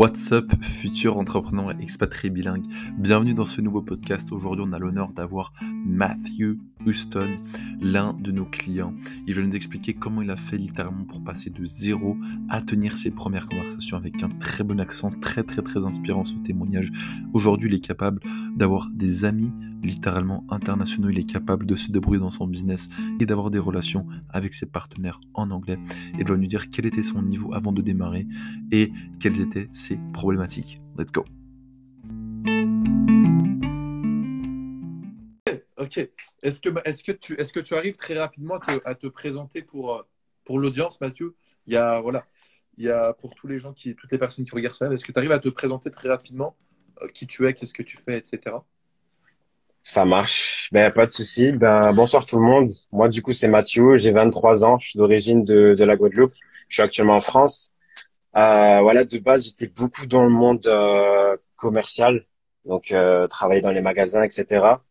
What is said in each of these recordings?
What's up, futur entrepreneur expatrié bilingue Bienvenue dans ce nouveau podcast. Aujourd'hui, on a l'honneur d'avoir Matthew Houston, l'un de nos clients. Il va nous expliquer comment il a fait littéralement pour passer de zéro à tenir ses premières conversations avec un très bon accent, très très très inspirant ce témoignage. Aujourd'hui, il est capable d'avoir des amis littéralement internationaux. Il est capable de se débrouiller dans son business et d'avoir des relations avec ses partenaires en anglais. Il va nous dire quel était son niveau avant de démarrer et quelles étaient ses problématiques. Let's go. Ok. Est-ce que, est que, tu, est que tu arrives très rapidement à te, présenter pour, euh, pour l'audience, Mathieu? Il y a, voilà, il y a pour tous les gens qui, toutes les personnes qui regardent ça, est-ce que tu arrives à te présenter très rapidement? Euh, qui tu es, qu'est-ce que tu fais, etc. Ça marche. Ben, pas de souci. Ben, bonsoir tout le monde. Moi, du coup, c'est Mathieu. J'ai 23 ans. Je suis d'origine de, de la Guadeloupe. Je suis actuellement en France. Euh, voilà, de base, j'étais beaucoup dans le monde euh, commercial, donc euh, travailler dans les magasins, etc.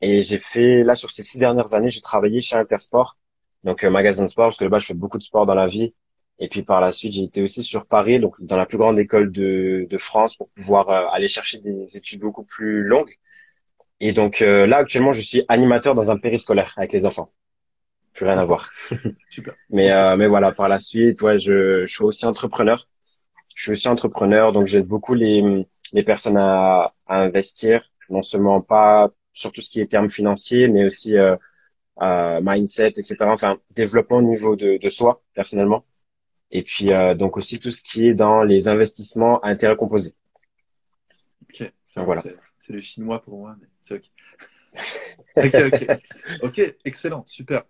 Et j'ai fait, là, sur ces six dernières années, j'ai travaillé chez Intersport, donc euh, magasin de sport, parce que de base, je fais beaucoup de sport dans la vie. Et puis par la suite, j'ai été aussi sur Paris, donc dans la plus grande école de, de France, pour pouvoir euh, aller chercher des études beaucoup plus longues. Et donc là, actuellement, je suis animateur dans un périscolaire avec les enfants plus rien à voir. Super. mais euh, mais voilà, par la suite, ouais, je, je suis aussi entrepreneur. Je suis aussi entrepreneur, donc j'aide beaucoup les les personnes à, à investir, non seulement pas sur tout ce qui est termes financiers, mais aussi euh, euh, mindset, etc. Enfin, développement au niveau de, de soi personnellement. Et puis euh, donc aussi tout ce qui est dans les investissements à intérêt composé. Ok, ça, voilà. C'est le chinois pour moi, mais c'est ok. ok, ok. Ok, excellent, super.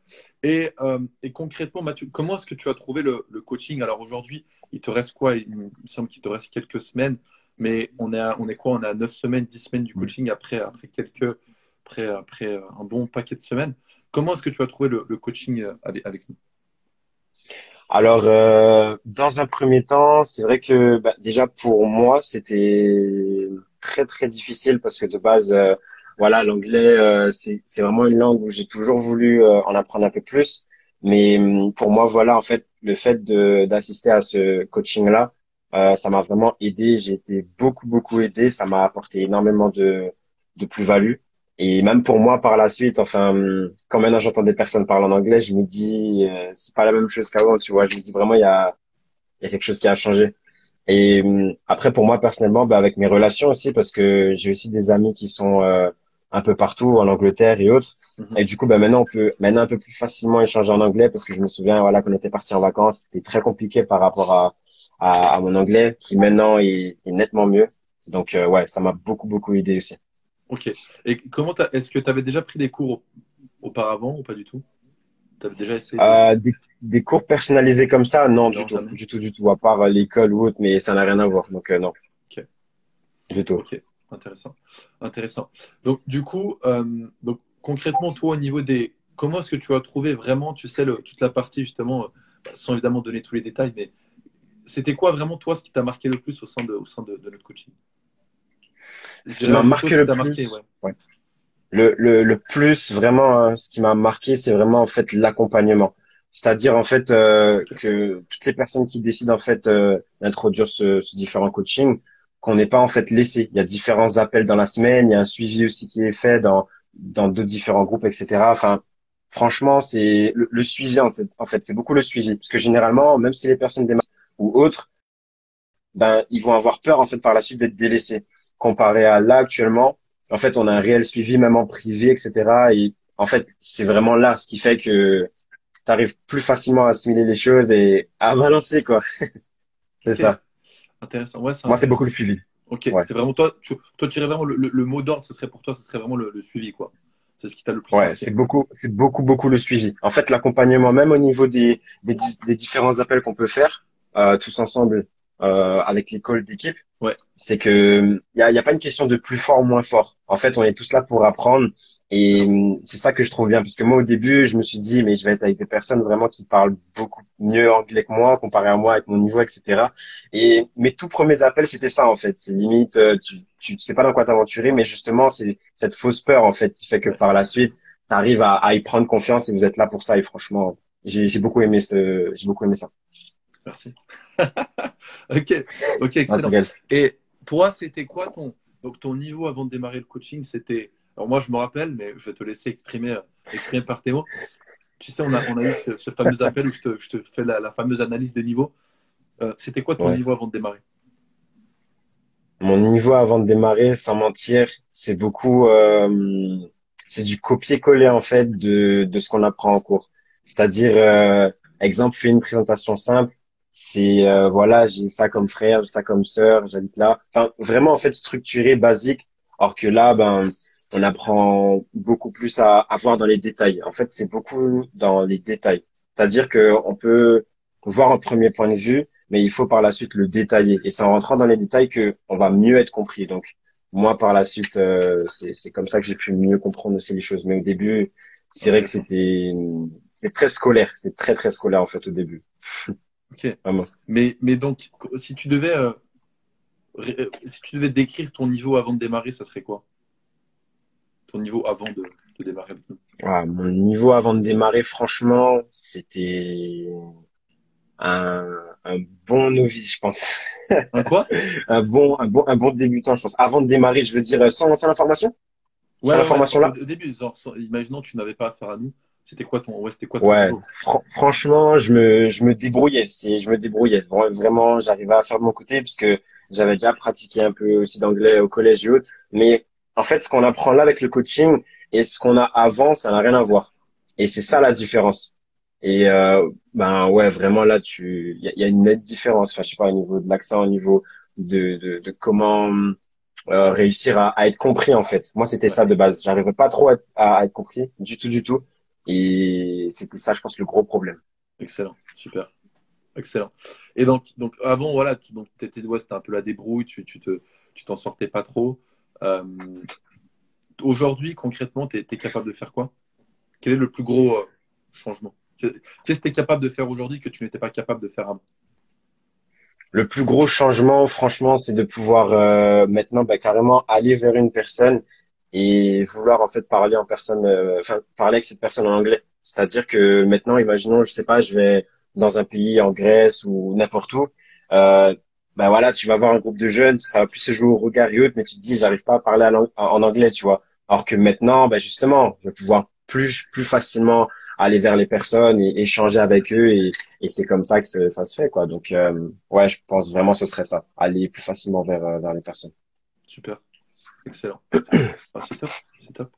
Et, euh, et concrètement, Mathieu, comment est-ce que tu as trouvé le, le coaching? Alors aujourd'hui, il te reste quoi? Il me semble qu'il te reste quelques semaines, mais on est, à, on est quoi? On a 9 semaines, 10 semaines du coaching après, après, quelques, après, après un bon paquet de semaines. Comment est-ce que tu as trouvé le, le coaching euh, avec, avec nous? Alors, euh, dans un premier temps, c'est vrai que bah, déjà pour moi, c'était très très difficile parce que de base, euh, voilà, l'anglais, euh, c'est vraiment une langue où j'ai toujours voulu euh, en apprendre un peu plus. Mais hum, pour moi, voilà, en fait, le fait d'assister à ce coaching-là, euh, ça m'a vraiment aidé. J'ai été beaucoup, beaucoup aidé. Ça m'a apporté énormément de, plus-value. Et même pour moi, par la suite, enfin, hum, quand maintenant j'entends des personnes parler en anglais, je me dis, c'est pas la même chose qu'avant, tu vois. Je me dis vraiment, il y a quelque chose qui a changé. Et hum, après, pour moi personnellement, bah, avec mes relations aussi, parce que j'ai aussi des amis qui sont un peu partout en Angleterre et autres. Mhm. Et du coup, ben maintenant on peut maintenant un peu plus facilement échanger en anglais parce que je me souviens voilà qu'on était parti en vacances, c'était très compliqué par rapport à, à, mon anglais qui maintenant est, nettement mieux. Donc euh, ouais, ça m'a beaucoup beaucoup aidé aussi. Ok. Et comment est-ce que tu avais déjà pris des cours auparavant ou pas du tout? Avais déjà essayé? Euh, des, des, cours personnalisés comme ça Non, du tout, du tout, du tout, à part l'école ou autre, mais ça n'a rien à voir. Donc euh, non. Ok. Du tout. Ok. Intéressant. Intéressant. Donc, du coup, euh, donc, concrètement, toi, au niveau des. Comment est-ce que tu as trouvé vraiment, tu sais, le, toute la partie, justement, euh, sans évidemment donner tous les détails, mais c'était quoi vraiment, toi, ce qui t'a marqué le plus au sein de, au sein de, notre coaching? Ce qui m'a marqué le plus. le, le, le, plus, vraiment, hein, ce qui m'a marqué, c'est vraiment, en fait, l'accompagnement. C'est-à-dire, en fait, euh, que toutes les personnes qui décident, en fait, d'introduire ce, ce différent coaching, qu'on n'est pas en fait laissé. Il y a différents appels dans la semaine, il y a un suivi aussi qui est fait dans dans deux différents groupes, etc. Enfin, franchement, c'est le, suivi en fait, c'est beaucoup le suivi parce que généralement, même si les personnes démarrent ou autres, ben ils vont avoir peur en fait par la suite d'être délaissés. Comparé à là actuellement, en fait, on a un réel suivi même en privé, etc. Et en fait, c'est vraiment là ce qui fait que tu arrives plus facilement à assimiler les choses et à balancer quoi. c'est ça. Intéressant. Ouais, Moi, c'est beaucoup le suivi. Ok, c'est vraiment toi, tu, toi, tu dirais vraiment le, le, mot d'ordre, ce serait pour toi, ce serait vraiment le, suivi, quoi. C'est ce qui t'a le plus. Ouais, c'est beaucoup, c'est beaucoup, beaucoup le suivi. En fait, l'accompagnement, même au niveau des, des, des différents appels qu'on peut faire, euh, tous ensemble, euh, avec l'école d'équipe, ouais. c'est que il y a, y a pas une question de plus fort ou moins fort. En fait, on est tous là pour apprendre et c'est ça que je trouve bien parce que moi au début, je me suis dit mais je vais être avec des personnes vraiment qui parlent beaucoup mieux anglais que moi comparé à moi avec mon niveau, etc. Et mes tout premiers appels, c'était ça en fait. C'est limite, euh, tu, tu sais pas dans quoi t'aventurer, mais justement c'est cette fausse peur en fait qui fait que par la suite, tu arrives à, à y prendre confiance et vous êtes là pour ça. Et franchement, j'ai beaucoup aimé j'ai beaucoup aimé ça. Merci. ok, ok, excellent. Et toi, c'était quoi ton, donc ton niveau avant de démarrer le coaching C'était, alors moi je me rappelle, mais je vais te laisser exprimer, euh, exprimer par tes mots. Tu sais, on a, on a eu ce, fameux appel où je te, je te fais la, fameuse analyse des niveaux. Euh, c'était quoi ton niveau avant de démarrer? Mon niveau avant de démarrer, sans mentir, c'est beaucoup, euh, c'est du copier-coller en fait de, de ce qu'on apprend en cours. C'est-à-dire, exemple, fais une présentation simple, c'est euh, voilà, j'ai ça comme frère, j'ai ça comme sœur, j'habite là. Enfin, vraiment en fait structuré, basique. Alors que là, ben, on apprend beaucoup plus à, à voir dans les détails. En fait, c'est beaucoup dans les détails. C'est-à-dire que on peut voir un premier point de vue, mais il faut par la suite le détailler. Et c'est en rentrant dans les détails que on va mieux être compris. Donc moi, par la suite, euh, c'est comme ça que j'ai pu mieux comprendre aussi les choses. Mais au début, c'est vrai que c'était c'est très scolaire. C'est très très scolaire en fait au début. Ok. Mais, mais donc, si tu devais, euh, euh, si tu devais décrire ton niveau avant de démarrer, ça serait quoi? Ton niveau avant de, démarrer avec nous? Mon niveau avant de démarrer, franchement, c'était un, bon novice, je pense. Un quoi? Un, bon, un, bon, un bon débutant, je pense. Avant de démarrer, je veux dire, sans, sans l'information Ouais, sans l'information là Au début, imaginons que tu n'avais pas affaire à nous. C'était quoi ton, ouais, c'était quoi ton ouais, franchement, je me, je me débrouillais. Je me débrouillais. Vraiment, j'arrivais à faire de mon côté puisque j'avais déjà pratiqué un peu aussi d'anglais au collège et autres. Mais en fait, ce qu'on apprend là avec le coaching et ce qu'on a avant, ça n'a rien à voir. Et c'est ça la différence. Et euh, ben ouais, vraiment là, tu, il y, a une nette différence. Enfin, je sais pas au niveau de l'accent, au niveau de, de, de comment euh, réussir à, à, être compris en fait. Moi, c'était ça de base. J'arrivais pas trop à, à, être compris du tout, du tout. Et c'était ça, je pense, le gros problème. Excellent, super. Excellent. Et donc, donc avant, voilà, tu donc, étais, ouais, c'était un peu la débrouille, tu, tu, te, tu t'en sortais pas trop. Euh, aujourd'hui, concrètement, tu es, capable de faire quoi? Quel est le plus gros euh, changement? Qu'est-ce que tu es capable de faire aujourd'hui que tu n'étais pas capable de faire avant? Le plus gros changement, franchement, c'est de pouvoir euh, maintenant bah, carrément aller vers une personne et vouloir en fait parler en personne, euh, enfin parler avec cette personne en anglais. C'est-à-dire que maintenant, imaginons, je sais pas, je vais dans un pays en Grèce ou n'importe où, euh, ben voilà, tu vas voir un groupe de jeunes, ça va plus se jouer au regard et autres, mais tu te dis, j'arrive pas à parler en anglais, tu vois. Alors que maintenant, ben justement, je vais pouvoir plus plus facilement aller vers les personnes et échanger avec eux et, c'est comme ça que ça se fait quoi. Donc euh, ouais, je pense vraiment que ce serait ça, aller plus facilement vers euh, vers les personnes. Super. Excellent. Ah, c'est top, c'est top.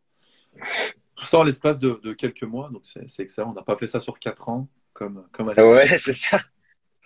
Tout ça en l'espace de, quelques mois, donc c'est excellent. On n'a pas fait ça sur quatre ans, comme, comme Ouais, c'est ça.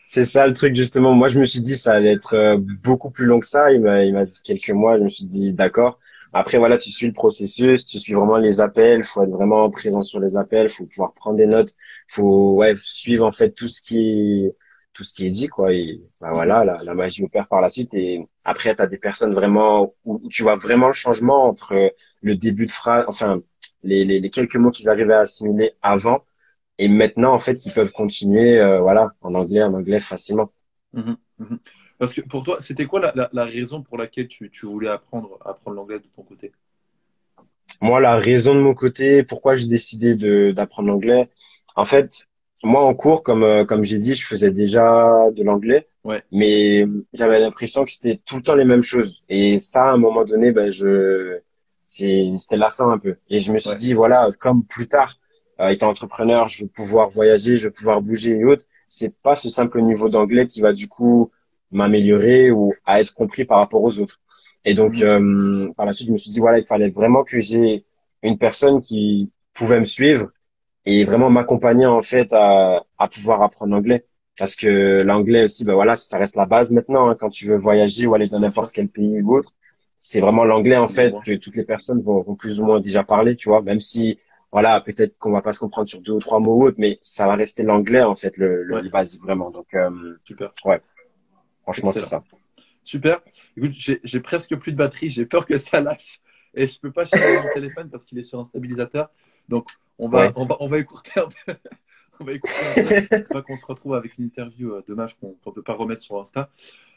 C'est ça le truc justement. Moi, je me suis dit ça allait être euh, beaucoup plus long que ça. Il m'a, dit quelques mois. Je me suis dit d'accord. Après voilà, tu suis le processus, tu suis vraiment les appels. Faut être vraiment présent sur les appels. Faut pouvoir prendre des notes. Faut ouais suivre en fait tout ce qui tout ce qui est dit quoi. Et bah voilà la, la, magie opère par la suite. Et après tu as des personnes vraiment où, tu vois vraiment le changement entre le début de phrase enfin les, les, les quelques mots qu'ils arrivaient à assimiler avant et maintenant en fait ils peuvent continuer euh, voilà en anglais en anglais facilement. Mmh mmh parce que pour toi c'était quoi la, la, la, raison pour laquelle tu, tu voulais apprendre apprendre l'anglais de ton côté? Moi la raison de mon côté pourquoi j'ai décidé de d'apprendre l'anglais en fait moi en cours, comme euh, comme j'ai dit, je faisais déjà de l'anglais, ouais. mais j'avais l'impression que c'était tout le temps les mêmes choses. Et ça, à un moment donné, ben je c'était lassant un peu. Et je me suis dit voilà, comme plus tard, euh, étant entrepreneur, je veux pouvoir voyager, je veux pouvoir bouger et autres. C'est pas ce simple niveau d'anglais qui va du coup m'améliorer ou à être compris par rapport aux autres. Et donc mmh. euh, par la suite, je me suis dit voilà, il fallait vraiment que j'ai une personne qui pouvait me suivre et vraiment m'accompagner en fait à, à pouvoir apprendre l'anglais. Parce que l'anglais aussi ben voilà ça reste la base maintenant hein, quand tu veux voyager ou aller dans n'importe quel pays ou autre c'est vraiment l'anglais en fait que toutes les personnes vont, vont, plus ou moins déjà parler tu vois. Même si voilà peut-être qu'on va pas se comprendre sur deux ou trois mots ou autres mais ça va rester l'anglais en fait le, le basique vraiment. Donc euh, super. ouais. Franchement c'est ça. Super. Écoute j'ai presque plus de batterie j'ai peur que ça lâche et je peux pas charger mon téléphone parce qu'il est sur un stabilisateur donc on va, on va, on va écourter un peu. on va écouter un peu. qu'on se retrouve avec une interview euh, dommage qu'on ne peut pas remettre sur Insta.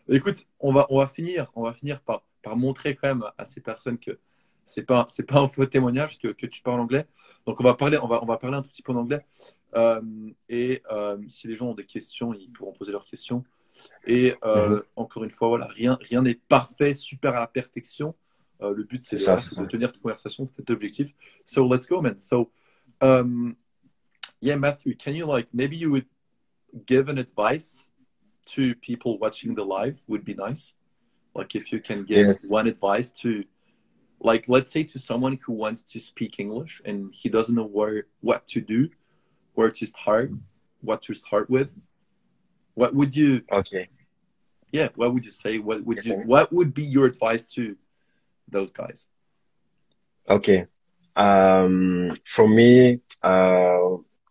Écoute, on va, on va finir, on va finir par, par montrer quand même à ces personnes que c'est pas c'est pas un faux témoignage que, que, tu parles anglais. Donc on va parler on va on va parler un tout petit peu en anglais. Euh, et euh, si les gens ont des questions, ils pourront poser leurs questions. Et euh, encore une fois, voilà, rien rien n'est parfait, super à la perfection. Euh, le but, c'est de, tenir une conversation, c'est objectif. So let's go, man. So, um, yeah, Matthew, can you like maybe you would give an advice to people watching the live would be nice. Like if you can give yes. one advice to like let's say to someone who wants to speak English and he doesn't know where what to do, where to start, what to start with. What would you Okay. Yeah, what would you say? What would you what would be your advice to those guys? Okay. Um for me, uh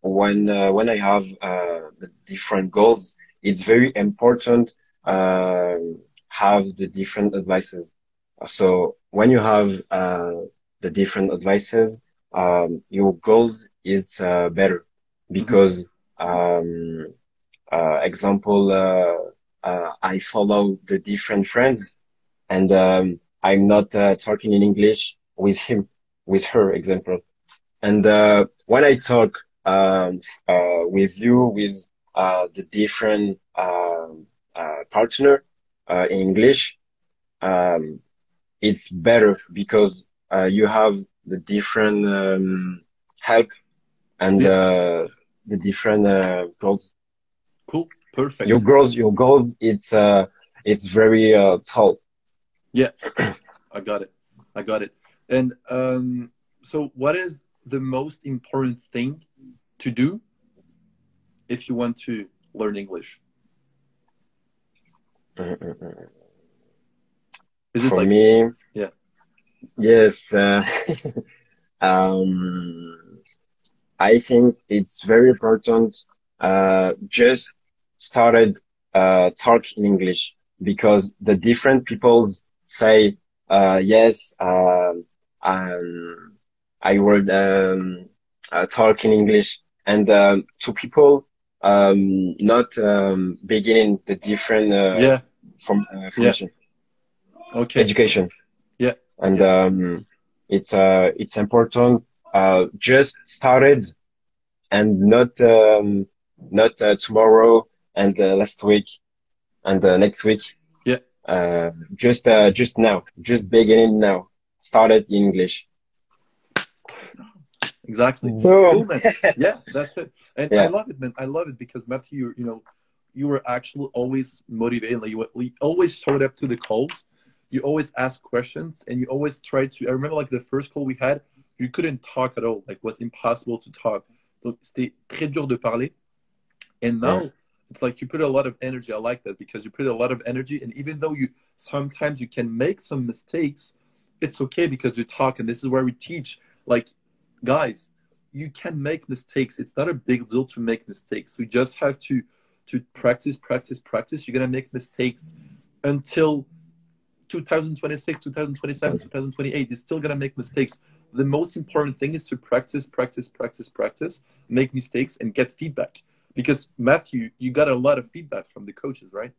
when uh, when I have uh, different goals, it's very important uh, have the different advices. So when you have uh, the different advices, um, your goals is uh, better because, um, uh, example, I follow the different friends and um, I'm not talking in English with him, with her, example. And when I talk um, uh, with you with uh, the different um, uh, partner in English, um, it's better because you have the different um, help and yeah. the different goals. Cool, perfect. Your goals, your goals, it's it's very tall. Yeah, I got it. I got it. And um, so, what is the most important thing to do if you want to learn English? Is it For like, me, yeah, yes. Uh, um, I think it's very important. Uh, just started uh, talk in English because the different peoples say uh, yes. Um, um, I would um, uh, talk in English, and um, to people um, not um, beginning the different uh, yeah from uh. Yeah. Okay. Education. Yeah. And um, it's uh it's important. Uh, just started, and not um, not uh, tomorrow and uh, last week and uh, next week. Yeah. Uh, just uh, just now, just beginning now. Started English. Exactly. Cool, man. Yeah, that's it. And yeah. I love it, man. I love it because Matthew, you, you know, you were actually always motivated. Like you, you always showed up to the calls. You always ask questions, and you always tried to. I remember like the first call we had, you couldn't talk at all. Like it was impossible to talk. So c'était très dur de parler. And now yeah. It's like you put a lot of energy. I like that because you put a lot of energy, and even though you sometimes you can make some mistakes, it's okay because you talk. And this is where we teach. Like guys, you can make mistakes. It's not a big deal to make mistakes. We just have to to practice, practice, practice. You're gonna make mistakes until 2026, 2027, 2028. You're still gonna make mistakes. The most important thing is to practice, practice, practice, practice, make mistakes, and get feedback. Because Matthew, you got a lot of feedback from the coaches, right?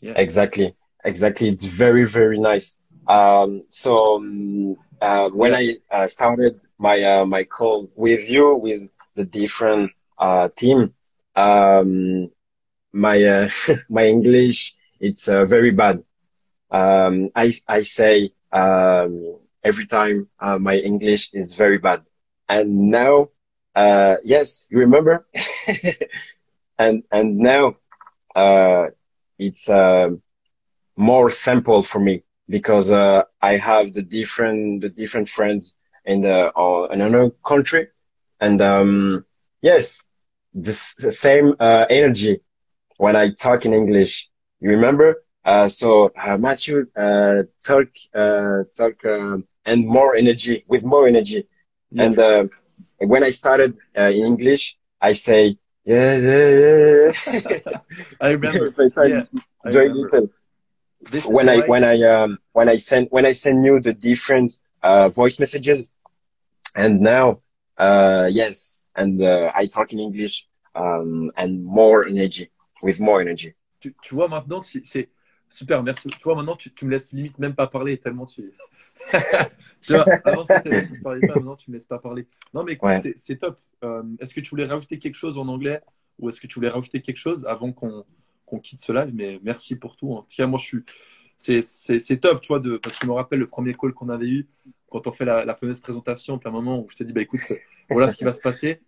Yeah. Exactly. Exactly. It's very, very nice. Um, so um, uh, when I uh, started my uh, my call with you with the different uh, team, um, my uh, my English it's uh, very bad. Um, I I say um, every time my English is very bad, and now yes, you remember, and and now it's more simple for me because uh, I have the different the different friends in the uh, in another country, and um, yes, this the same uh, energy when I talk in English. You remember? Uh, so uh, Matthew uh, talk uh, talk um, and more energy with more energy, yeah. and uh, when I started uh, in English, I say yeah yeah yeah. I remember. so I started yeah, little when I when I um when I send when I send you the different uh, voice messages, and now uh, yes, and uh, I talk in English um, and more energy with more energy. Tu, tu vois maintenant c'est super merci. Tu vois maintenant tu, tu, me laisses limite même pas parler tellement tu. tu vois avant c'était tu parlais pas maintenant tu me laisses pas parler. Non mais écoute ouais. c'est top. Euh, Est-ce que tu voulais rajouter quelque chose en anglais ou est-ce que tu voulais rajouter quelque chose avant qu'on quitte ce live? Mais merci pour tout. En tout cas, moi, je suis. C'est top, tu vois, de... parce que je me rappelle le premier call qu'on avait eu quand on fait la, fameuse présentation, puis un moment où je te dis, bah écoute, voilà ce qui va se passer.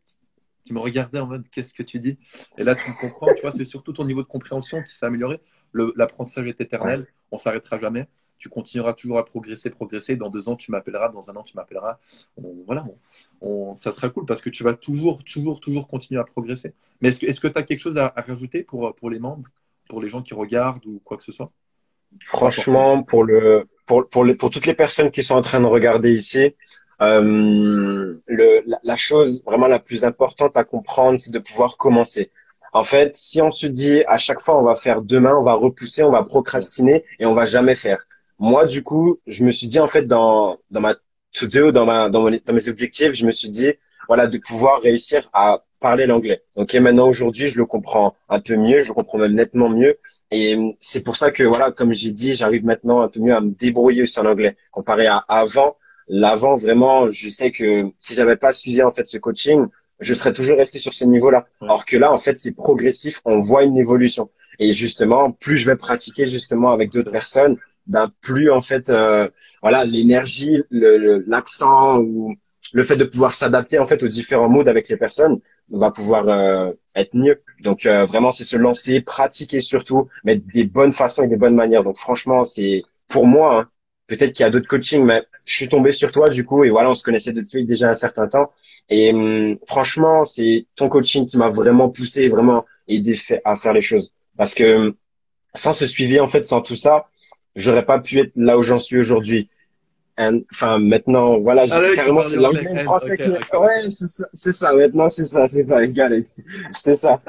Tu me regardais en mode, qu'est-ce que tu dis? Et là, tu me comprends, tu vois, c'est surtout ton niveau de compréhension qui s'est amélioré. L'apprentissage est éternel, on s'arrêtera jamais tu continueras toujours à progresser, progresser. Dans deux ans, tu m'appelleras. Dans un an, tu m'appelleras. voilà, ça sera cool parce que tu vas toujours, toujours, toujours continuer à progresser. Mais est-ce que tu as quelque chose à, rajouter pour, pour les membres, pour les gens qui regardent ou quoi que ce soit? Franchement, pour, le, pour, pour, pour toutes les personnes qui sont en train de regarder ici, euh, le, la, chose vraiment la plus importante à comprendre, c'est de pouvoir commencer. En fait, si on se dit à chaque fois on va faire demain, on va repousser, on va procrastiner et on va jamais faire moi, du coup, je me suis dit, en fait, dans, dans ma to-do, dans, ma, dans, dans mes objectifs, je me suis dit, voilà, de pouvoir réussir à parler l'anglais. Donc, et maintenant, aujourd'hui, je le comprends un peu mieux, je le comprends même nettement mieux. Et c'est pour ça que, voilà, comme j'ai dit, j'arrive maintenant un peu mieux à me débrouiller aussi en anglais. Comparé à avant, l'avant, vraiment, je sais que si j'avais pas suivi, en fait, ce coaching, je serais toujours resté sur ce niveau-là. Alors que là, en fait, c'est progressif, on voit une évolution. Et justement, plus je vais pratiquer justement avec d'autres personnes, ben plus en fait euh, voilà l'énergie l'accent ou le fait de pouvoir s'adapter en fait aux différents modes avec les personnes va pouvoir euh, être mieux donc euh, vraiment c'est se lancer pratiquer surtout mettre des bonnes façons et des bonnes manières donc franchement c'est pour moi hein, peut-être qu'il y a d'autres coachings mais je suis tombé sur toi du coup et voilà on se connaissait depuis déjà un certain temps et hum, franchement c'est ton coaching qui m'a vraiment poussé vraiment aidé à faire les choses parce que hum, sans ce suivi en fait sans tout ça j'aurais pas pu être là où j'en suis aujourd'hui. Enfin, maintenant, voilà, ah, carrément, c'est l'anglais français qui est... Ouais, c'est ça, maintenant, c'est ça, c'est ça, c'est ça.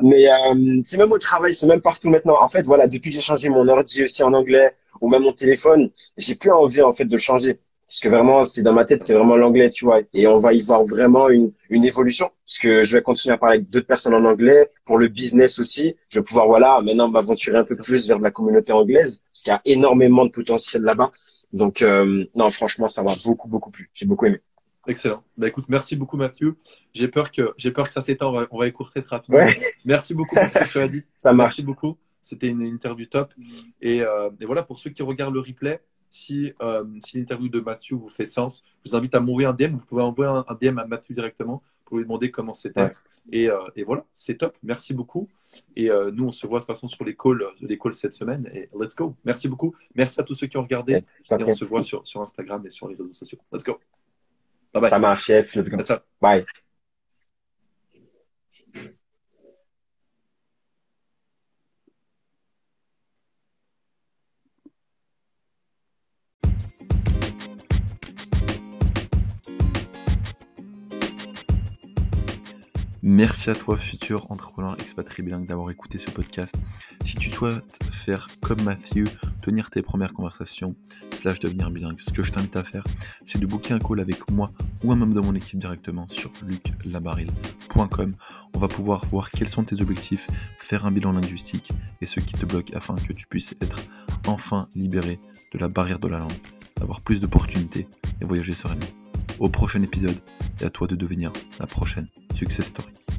Mais euh, c'est même au travail, c'est même partout maintenant. En fait, voilà, depuis que j'ai changé mon ordi aussi en anglais, ou même mon téléphone, j'ai plus envie, en fait, de changer. Parce que vraiment, c'est dans ma tête, c'est vraiment l'anglais, tu vois. Et on va y voir vraiment une, une évolution. Parce que je vais continuer à parler avec d'autres personnes en anglais. Pour le business aussi, je vais pouvoir, voilà, maintenant m'aventurer un peu plus vers la communauté anglaise. Parce qu'il y a énormément de potentiel là-bas. Donc, euh, non, franchement, ça m'a beaucoup, beaucoup plu. J'ai beaucoup aimé. Excellent. Bah écoute, merci beaucoup Mathieu. J'ai peur que j'ai peur que ça s'étend. On va, on va écourter très rapidement. Merci beaucoup pour ce que tu as dit. ça marche. Merci beaucoup. C'était une interview top. Et, euh, et, voilà, pour ceux qui regardent le replay, si, euh, si l'interview de Mathieu vous fait sens, je vous invite à m'envoyer un DM. Vous pouvez envoyer un, DM à Mathieu directement pour lui demander comment c'était. Et, euh, et, voilà, c'est top. Merci beaucoup. Et euh, nous, on se voit de toute façon sur les calls, les calls cette semaine. Et let's go. Merci beaucoup. Merci à tous ceux qui ont regardé. et on se voit sur, sur Instagram et sur les réseaux sociaux. Let's go. Bye bye. Ça marche. Yes, let's go. Bye. Merci à toi, futur entrepreneur expatrié bilingue, d'avoir écouté ce podcast. Si tu souhaites faire comme Matthew, tenir tes premières conversations, slash devenir bilingue, ce que je t'invite à faire, c'est de booker un call avec moi ou un membre de mon équipe directement sur luclabaril.com. On va pouvoir voir quels sont tes objectifs, faire un bilan linguistique et ce qui te bloque afin que tu puisses être enfin libéré de la barrière de la langue, avoir plus d'opportunités et voyager sereinement. Au prochain épisode, et à toi de devenir la prochaine Success Story.